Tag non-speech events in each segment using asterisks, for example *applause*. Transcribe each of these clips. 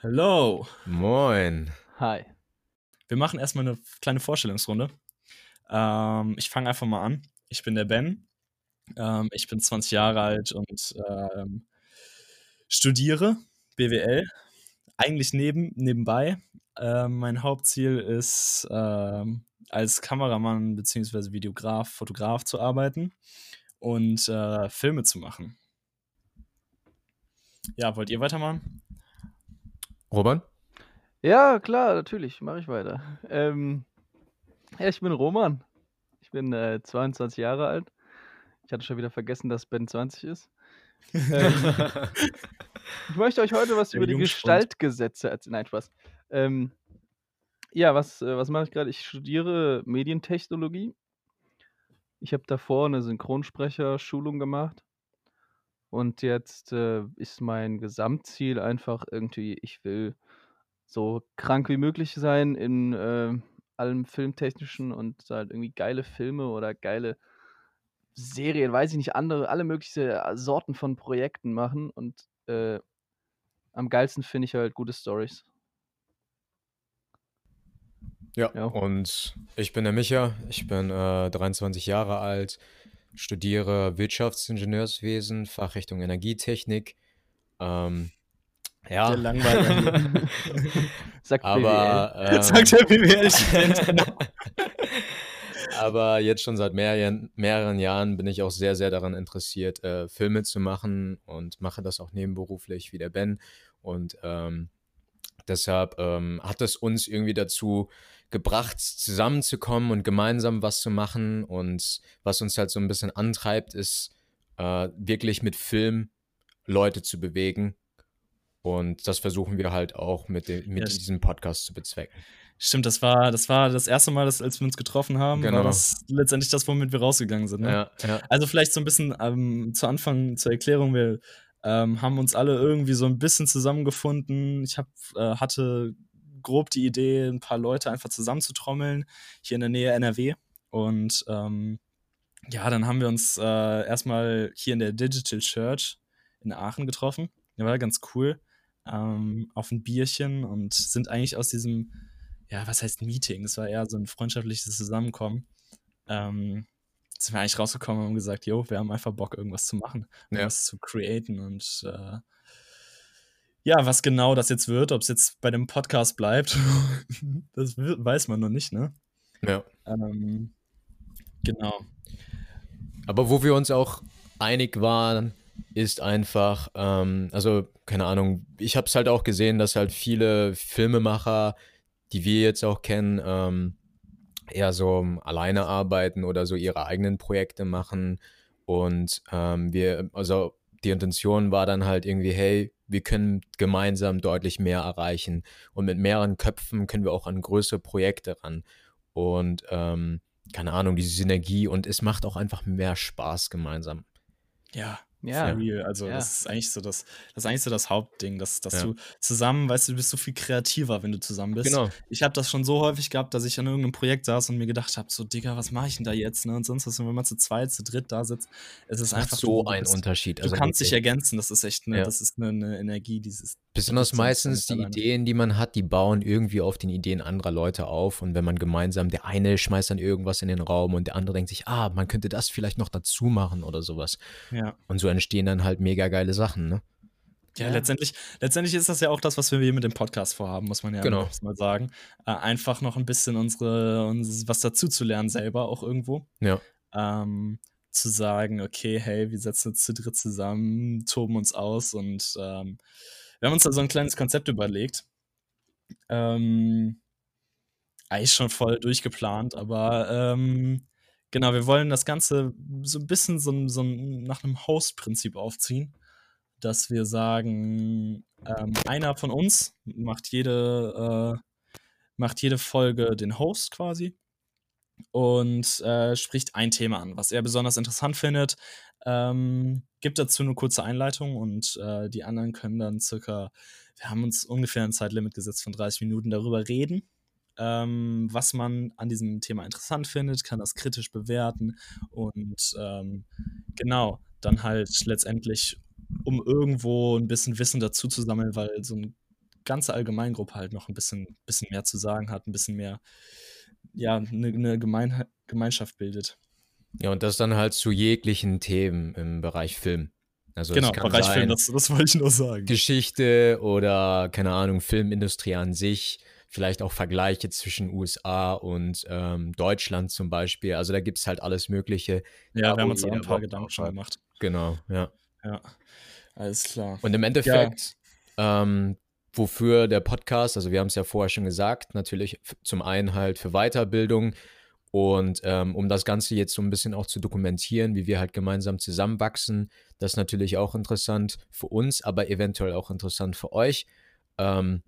Hello. Moin. Hi. Wir machen erstmal eine kleine Vorstellungsrunde. Ähm, ich fange einfach mal an. Ich bin der Ben. Ähm, ich bin 20 Jahre alt und ähm, studiere BWL. Eigentlich neben, nebenbei. Ähm, mein Hauptziel ist, ähm, als Kameramann bzw. Videograf, Fotograf zu arbeiten und äh, Filme zu machen. Ja, wollt ihr weitermachen? Robert? Ja, klar, natürlich, mache ich weiter. *laughs* Ähm, ja, ich bin Roman. Ich bin äh, 22 Jahre alt. Ich hatte schon wieder vergessen, dass Ben 20 ist. ähm, *laughs* ich möchte euch heute was Der über die. Gestaltgesetze erzählen. Nein, Spaß. Ähm, ja, was, äh, was mache ich gerade? Ich studiere Medientechnologie. Ich habe davor eine Synchronsprecherschulung gemacht. Und jetzt äh, ist mein Gesamtziel einfach irgendwie, ich will so krank wie möglich sein in äh, allem Filmtechnischen und halt irgendwie geile Filme oder geile Serien, weiß ich nicht, andere, alle möglichen Sorten von Projekten machen. Und äh, am geilsten finde ich halt gute Stories. Ja. Ja. Und ich bin der Micha. Ich bin äh, 23 Jahre alt, studiere Wirtschaftsingenieurswesen, Fachrichtung Energietechnik. Ähm, ja, Der Langweiler. *laughs* Sagt aber, ähm, Sagt der BWL-Student. *laughs* aber jetzt schon seit mehreren, mehreren Jahren bin ich auch sehr, sehr daran interessiert, äh, Filme zu machen und mache das auch nebenberuflich wie der Ben. Und ähm, deshalb ähm, hat es uns irgendwie dazu gebracht, zusammenzukommen und gemeinsam was zu machen. Und was uns halt so ein bisschen antreibt, ist äh, wirklich mit Film Leute zu bewegen. Und das versuchen wir halt auch mit, dem, mit Ja, diesem Podcast zu bezwecken. Stimmt, das war, das war das erste Mal, dass, als wir uns getroffen haben, Genau. war das letztendlich das, womit wir rausgegangen sind. Ne? Ja, ja. Also vielleicht so ein bisschen ähm, zu Anfang zur Erklärung, wir ähm, haben uns alle irgendwie so ein bisschen zusammengefunden. Ich hab, äh, hatte grob die Idee, ein paar Leute einfach zusammenzutrommeln, hier in der Nähe NRW. Und ähm, ja, dann haben wir uns äh, erstmal hier in der Digital Church in Aachen getroffen. Der war ganz cool. Ähm, auf ein Bierchen und sind eigentlich aus diesem, ja, was heißt Meeting? Es war eher so ein freundschaftliches Zusammenkommen. Ähm, sind wir eigentlich rausgekommen und haben gesagt, jo, wir haben einfach Bock, irgendwas zu machen, Ja. irgendwas zu createn und äh, ja, was genau das jetzt wird, ob es jetzt bei dem Podcast bleibt, *laughs* das weiß man noch nicht, ne? ja. Ähm, genau. Aber wo wir uns auch einig waren, ist einfach, ähm, also keine Ahnung, ich habe es halt auch gesehen, dass halt viele Filmemacher, die wir jetzt auch kennen, ähm, eher so alleine arbeiten oder so ihre eigenen Projekte machen. Und ähm, wir, also die Intention war dann halt irgendwie, hey, wir können gemeinsam deutlich mehr erreichen. Und mit mehreren Köpfen können wir auch an größere Projekte ran. Und ähm, keine Ahnung, diese Synergie und es macht auch einfach mehr Spaß gemeinsam. Ja, Ja. for real. Also Ja. das ist eigentlich so das, das ist eigentlich so das Hauptding, dass, dass Ja. du zusammen, weißt du, du bist so viel kreativer, wenn du zusammen bist. Genau. Ich habe das schon so häufig gehabt, dass ich an irgendeinem Projekt saß und mir gedacht habe, so, Digga, was mache ich denn da jetzt? Ne? Und sonst was, wenn man zu zweit, zu dritt da sitzt, es ist Das einfach so du ein bist- Unterschied. Du Also kannst dich ergänzen, das ist echt eine, Ja. das ist eine, eine Energie, dieses. Besonders meistens die. Ideen, die man hat, die bauen irgendwie auf den Ideen anderer Leute auf. Und wenn man gemeinsam, der eine schmeißt dann irgendwas in den Raum und der andere denkt sich, ah, man könnte das vielleicht noch dazu machen oder sowas. Ja. Und so entstehen dann halt mega geile Sachen, ne? Ja, Ja. Letztendlich, letztendlich ist das ja auch das, was wir hier mit dem Podcast vorhaben, muss man ja Genau. mal sagen. Äh, einfach noch ein bisschen unsere, uns was dazu zu lernen selber auch irgendwo. Ja. Ähm, zu sagen, okay, hey, wir setzen uns zu dritt zusammen, toben uns aus und ähm, wir haben uns da so ein kleines Konzept überlegt. Ähm, eigentlich schon voll durchgeplant, aber ähm, genau, wir wollen das Ganze so ein bisschen so, so nach einem Host-Prinzip aufziehen, dass wir sagen, ähm, einer von uns macht jede, äh, macht jede Folge den Host quasi und äh, spricht ein Thema an, was er besonders interessant findet, ähm, gibt dazu eine kurze Einleitung und äh, die anderen können dann circa, wir haben uns ungefähr ein Zeitlimit gesetzt von 30 Minuten darüber reden, ähm, was man an diesem Thema interessant findet, kann das kritisch bewerten und ähm, genau, dann halt letztendlich, um irgendwo ein bisschen Wissen dazu zu sammeln, weil so ein ganze Allgemeingruppe halt noch ein bisschen, bisschen mehr zu sagen hat, ein bisschen mehr, ja, eine, eine Gemein Gemeinschaft bildet. Ja, und das dann halt zu jeglichen Themen im Bereich Film. Also genau, Bereich sein, Film, das, das wollte ich nur sagen. Geschichte oder, keine Ahnung, Filmindustrie an sich. Vielleicht auch Vergleiche zwischen USA und ähm, Deutschland zum Beispiel. Also da gibt es halt alles Mögliche. Ja, wir haben uns auch ein paar Gedanken schon gemacht. Genau, ja. Ja, alles klar. Und im Endeffekt, ja. ähm, wofür der Podcast, also wir haben es ja vorher schon gesagt, natürlich zum einen halt für Weiterbildung und ähm, um das Ganze jetzt so ein bisschen auch zu dokumentieren, wie wir halt gemeinsam zusammenwachsen, das ist natürlich auch interessant für uns, aber eventuell auch interessant für euch. Ähm,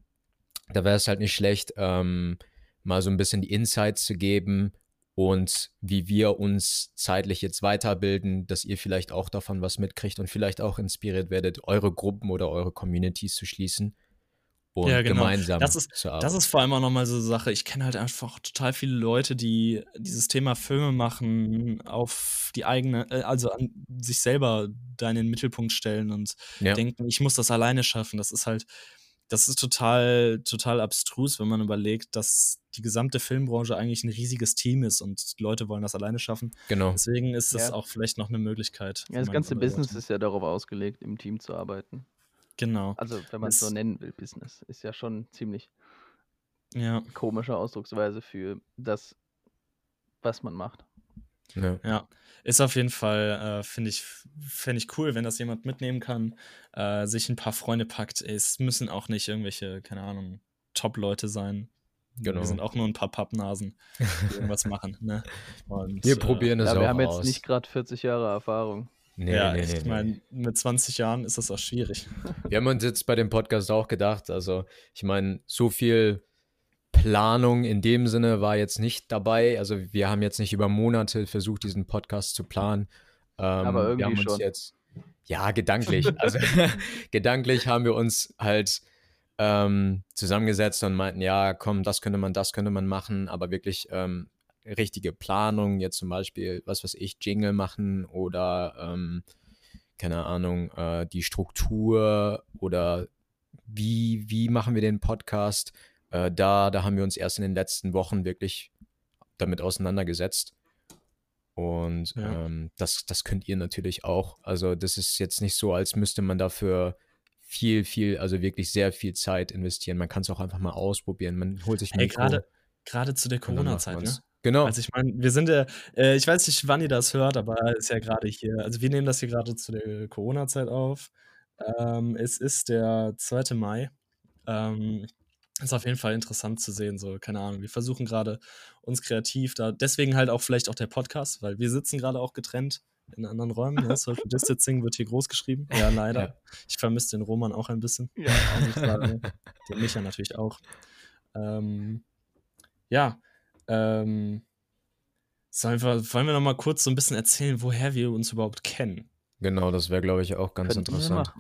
da wäre es halt nicht schlecht, ähm, mal so ein bisschen die Insights zu geben und wie wir uns zeitlich jetzt weiterbilden, dass ihr vielleicht auch davon was mitkriegt und vielleicht auch inspiriert werdet, eure Gruppen oder eure Communities zu schließen und ja, genau. gemeinsam das ist, zu arbeiten. Das ist vor allem auch nochmal so eine Sache. Ich kenne halt einfach total viele Leute, die dieses Thema Filme machen, auf die eigene, äh, also an sich selber da in den Mittelpunkt stellen und ja. denken, ich muss das alleine schaffen. Das ist halt, das ist total, total abstrus, wenn man überlegt, dass die gesamte Filmbranche eigentlich ein riesiges Team ist und Leute wollen das alleine schaffen. Genau. Deswegen ist das ja. auch vielleicht noch eine Möglichkeit. Ja, das ganze Business ist ja darauf ausgelegt, im Team zu arbeiten. Genau. Also, wenn man es so nennen will, Business, ist ja schon ziemlich ja. komische Ausdrucksweise für das, was man macht. Ja. ja. Ist auf jeden Fall, äh, finde ich, fände ich cool, wenn das jemand mitnehmen kann, äh, sich ein paar Freunde packt. Es müssen auch nicht irgendwelche, keine Ahnung, Top-Leute sein. Genau. Wir sind auch nur ein paar Pappnasen, die irgendwas *laughs* machen. Ne? Und, wir äh, probieren es ja, auch Wir haben aus. jetzt nicht gerade 40 Jahre Erfahrung. Nee, ja, nee, nee, ich meine, mit 20 Jahren ist das auch schwierig. *laughs* Wir haben uns jetzt bei dem Podcast auch gedacht, also ich meine, so viel Planung in dem Sinne war jetzt nicht dabei. Also wir haben jetzt nicht über Monate versucht, diesen Podcast zu planen. Ähm, Aber irgendwie wir haben uns schon. jetzt, ja, gedanklich. *laughs* also *laughs* gedanklich haben wir uns halt ähm, zusammengesetzt und meinten, ja, komm, das könnte man, das könnte man machen, aber wirklich ähm, richtige Planung, jetzt zum Beispiel, was weiß ich, Jingle machen oder ähm, keine Ahnung, äh, die Struktur oder wie, wie machen wir den Podcast, äh, da, da haben wir uns erst in den letzten Wochen wirklich damit auseinandergesetzt. Und ja. ähm, das, das könnt ihr natürlich auch. Also, das ist jetzt nicht so, als müsste man dafür viel, viel, also wirklich sehr viel Zeit investieren. Man kann es auch einfach mal ausprobieren. Man holt sich hey, gerade gerade zu der Corona-Zeit, ne? Genau. Also ich meine, wir sind ja, äh, ich weiß nicht, wann ihr das hört, aber ist ja gerade hier, also wir nehmen das hier gerade zu der Corona-Zeit auf. Ähm, es ist der 2. Mai. Ähm, ist auf jeden Fall interessant zu sehen, so, keine Ahnung. Wir versuchen gerade uns kreativ da, deswegen halt auch vielleicht auch der Podcast, weil wir sitzen gerade auch getrennt in anderen Räumen. Ne? Social *laughs* Distancing wird hier groß geschrieben. Ja, leider. Ja. Ich vermisse den Roman auch ein bisschen. Ja. Den Micha natürlich auch. Ähm, ja, ähm, sollen wir, wollen wir noch mal kurz so ein bisschen erzählen, woher wir uns überhaupt kennen? Genau, das wäre, glaube ich, auch ganz Könnten interessant.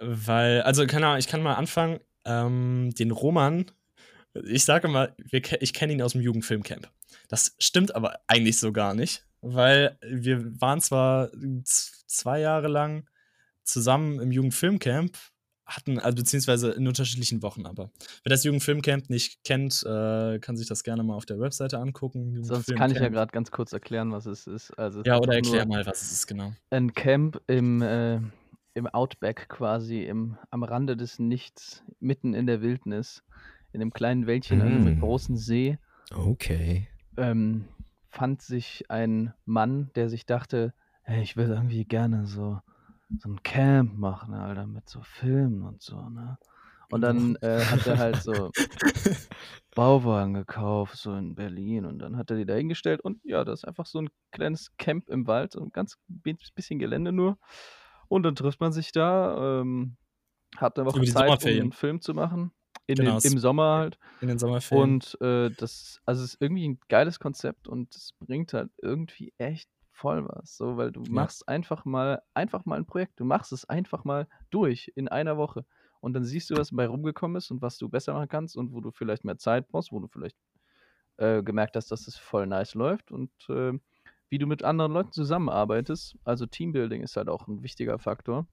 Weil, also, keine Ahnung, ich kann mal anfangen ähm, den Roman, ich sage mal, wir, ich kenne ihn aus dem Jugendfilmcamp. Das stimmt aber eigentlich so gar nicht, weil wir waren zwar zwei Jahre lang zusammen im Jugendfilmcamp, hatten, also beziehungsweise in unterschiedlichen Wochen aber. Wer das Jugendfilmcamp nicht kennt, äh, kann sich das gerne mal auf der Webseite angucken. Sonst kann ich ja gerade ganz kurz erklären, was es ist. Also es ja, oder erklär mal, was es ist, genau. Ein Camp im äh, im Outback quasi, im, am Rande des Nichts, mitten in der Wildnis, in einem kleinen Wäldchen mm. an einem großen See. Okay. Ähm, fand sich ein Mann, der sich dachte, hey, ich will irgendwie gerne so, so ein Camp machen, Alter, mit so Filmen und so, ne? Und dann äh, hat er halt so *laughs* Bauwagen gekauft, so in Berlin. Und dann hat er die da hingestellt. Und ja, das ist einfach so ein kleines Camp im Wald, so ein ganz bisschen Gelände nur. Und dann trifft man sich da, ähm, hat eine Woche Zeit, um einen Film zu machen. In genau, den, Im Sommer halt. In den Sommerferien. Und äh, das, also es ist irgendwie ein geiles Konzept und es bringt halt irgendwie echt voll was. So, weil du ja. machst einfach mal, einfach mal ein Projekt. Du machst es einfach mal durch in einer Woche. Und dann siehst du, was dabei rumgekommen ist und was du besser machen kannst und wo du vielleicht mehr Zeit brauchst, wo du vielleicht äh, gemerkt hast, dass es voll nice läuft. Und äh, wie du mit anderen Leuten zusammenarbeitest. Also Teambuilding ist halt auch ein wichtiger Faktor.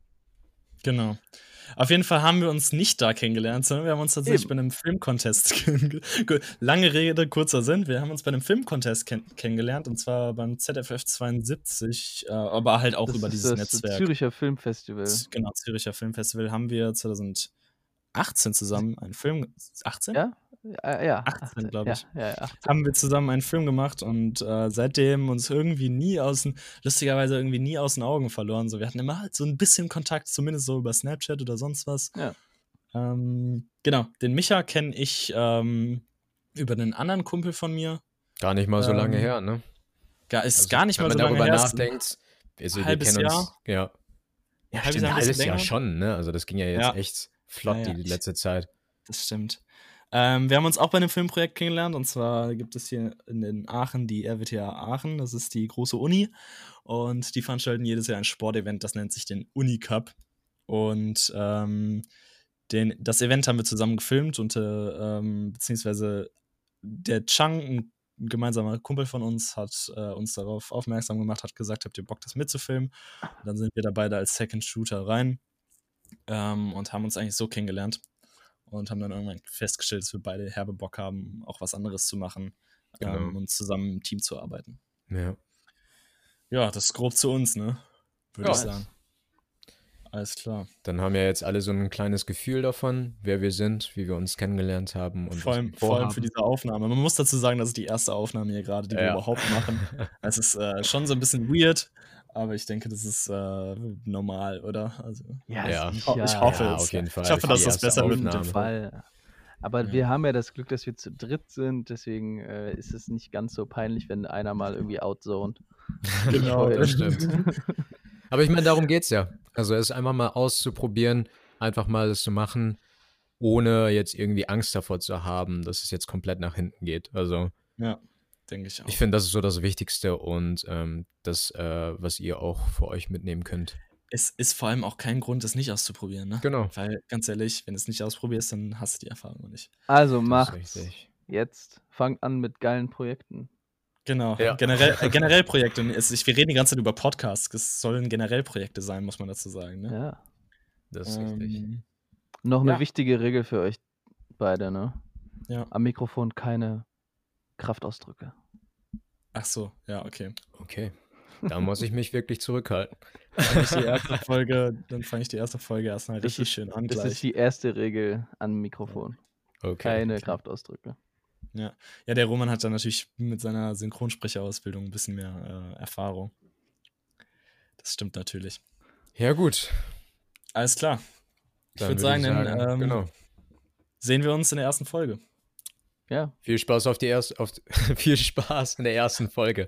Genau. Auf jeden Fall haben wir uns nicht da kennengelernt, sondern wir haben uns tatsächlich Eben. bei einem Filmcontest *laughs* Lange Rede, kurzer Sinn. Wir haben uns bei einem Filmcontest kenn kennengelernt und zwar beim ZFF 72, äh, aber halt auch Das über dieses das Netzwerk. Züricher Filmfestival. Genau, Züricher Filmfestival haben wir 2018 zusammen einen Film. 18? Ja? Ja, ja 18, glaub ich. Ja, ja, ja, 18. haben wir zusammen einen Film gemacht und äh, seitdem uns irgendwie nie aus den, lustigerweise irgendwie nie aus den Augen verloren. So, wir hatten immer halt so ein bisschen Kontakt, zumindest so über Snapchat oder sonst was. Ja. Ähm, genau, den Micha kenne ich ähm, über einen anderen Kumpel von mir. Gar nicht mal so lange Ähm, her, ne? Gar, ist Also, gar nicht wenn mal so man lange darüber her. ist- nachdenkt. Also, wir halbes kennen uns, Jahr? ja. Ja, Ja, halbes stimmt, Jahr, ein halbes Jahr länger. schon, ne? Also das ging ja jetzt Ja. echt flott Ja, ja. die letzte Zeit. Das stimmt. Ähm, wir haben uns auch bei einem Filmprojekt kennengelernt und zwar gibt es hier in, in Aachen die RWTH Aachen, das ist die große Uni und die veranstalten jedes Jahr ein Sportevent, das nennt sich den Uni Cup und ähm, den, das Event haben wir zusammen gefilmt und äh, ähm, beziehungsweise der Chang, ein gemeinsamer Kumpel von uns, hat äh, uns darauf aufmerksam gemacht, hat gesagt, habt ihr Bock, das mitzufilmen? Und dann sind wir da beide als Second Shooter rein ähm, und haben uns eigentlich so kennengelernt und haben dann irgendwann festgestellt, dass wir beide herbe Bock haben, auch was anderes zu machen Genau. ähm, und zusammen im Team zu arbeiten. Ja. Ja, das ist grob zu uns, ne? Würde Ja. ich sagen. Alles klar. Dann haben ja jetzt alle so ein kleines Gefühl davon, wer wir sind, wie wir uns kennengelernt haben und Vor allem, wir vor allem für diese Aufnahme. Man muss dazu sagen, das ist die erste Aufnahme hier gerade, die wir Ja. überhaupt machen. *laughs* Es ist äh, schon so ein bisschen weird, aber ich denke, das ist äh, normal, oder? Also, Ja, Ja. ich, ho ich hoffe Ja, es. auf jeden Fall. Ich hoffe, dass das erste besser wird mit Auf dem jeden. Fall. Aber Ja. wir haben ja das Glück, dass wir zu dritt sind, deswegen äh, ist es nicht ganz so peinlich, wenn einer mal irgendwie outzoned. *laughs* Genau, das stimmt. *laughs* Aber ich meine, darum geht's ja. Also es einfach mal auszuprobieren, einfach mal das zu machen, ohne jetzt irgendwie Angst davor zu haben, dass es jetzt komplett nach hinten geht. Also Ja, denke ich auch. ich finde, das ist so das Wichtigste und ähm, das, äh, was ihr auch für euch mitnehmen könnt. es ist vor allem auch kein Grund, das nicht auszuprobieren, ne? Genau. Weil, ganz ehrlich, wenn du es nicht ausprobierst, dann hast du die Erfahrung noch nicht. Also richtig. Jetzt fangt an mit geilen Projekten. Genau, Ja. generell, äh, *laughs* generell Projekte. Es, ich, wir reden die ganze Zeit über Podcasts. Es sollen generell Projekte sein, muss man dazu sagen. Ne? Ja. Das ist richtig. Ähm, Noch eine Ja. wichtige Regel für euch beide, ne? Ja. Am Mikrofon keine Kraftausdrücke. Ach so, ja, okay. Okay. Da muss ich mich wirklich zurückhalten. Dann fange ich die erste Folge, dann fange ich die erste Folge erstmal Das richtig ist- schön an Das gleich. ist die erste Regel am Mikrofon. Okay. Keine Kraftausdrücke. ja. ja, der Roman hat dann natürlich mit seiner Synchronsprecherausbildung ein bisschen mehr äh, Erfahrung. Das stimmt natürlich. Ja, gut. Alles klar. Ich würde sagen, dann ähm, genau. sehen wir uns in der ersten Folge. Ja. Viel Spaß auf die erste, auf, *laughs* viel Spaß in der ersten Folge.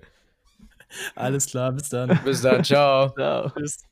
Alles klar, bis dann. Bis dann, ciao. Ciao. Tschüss.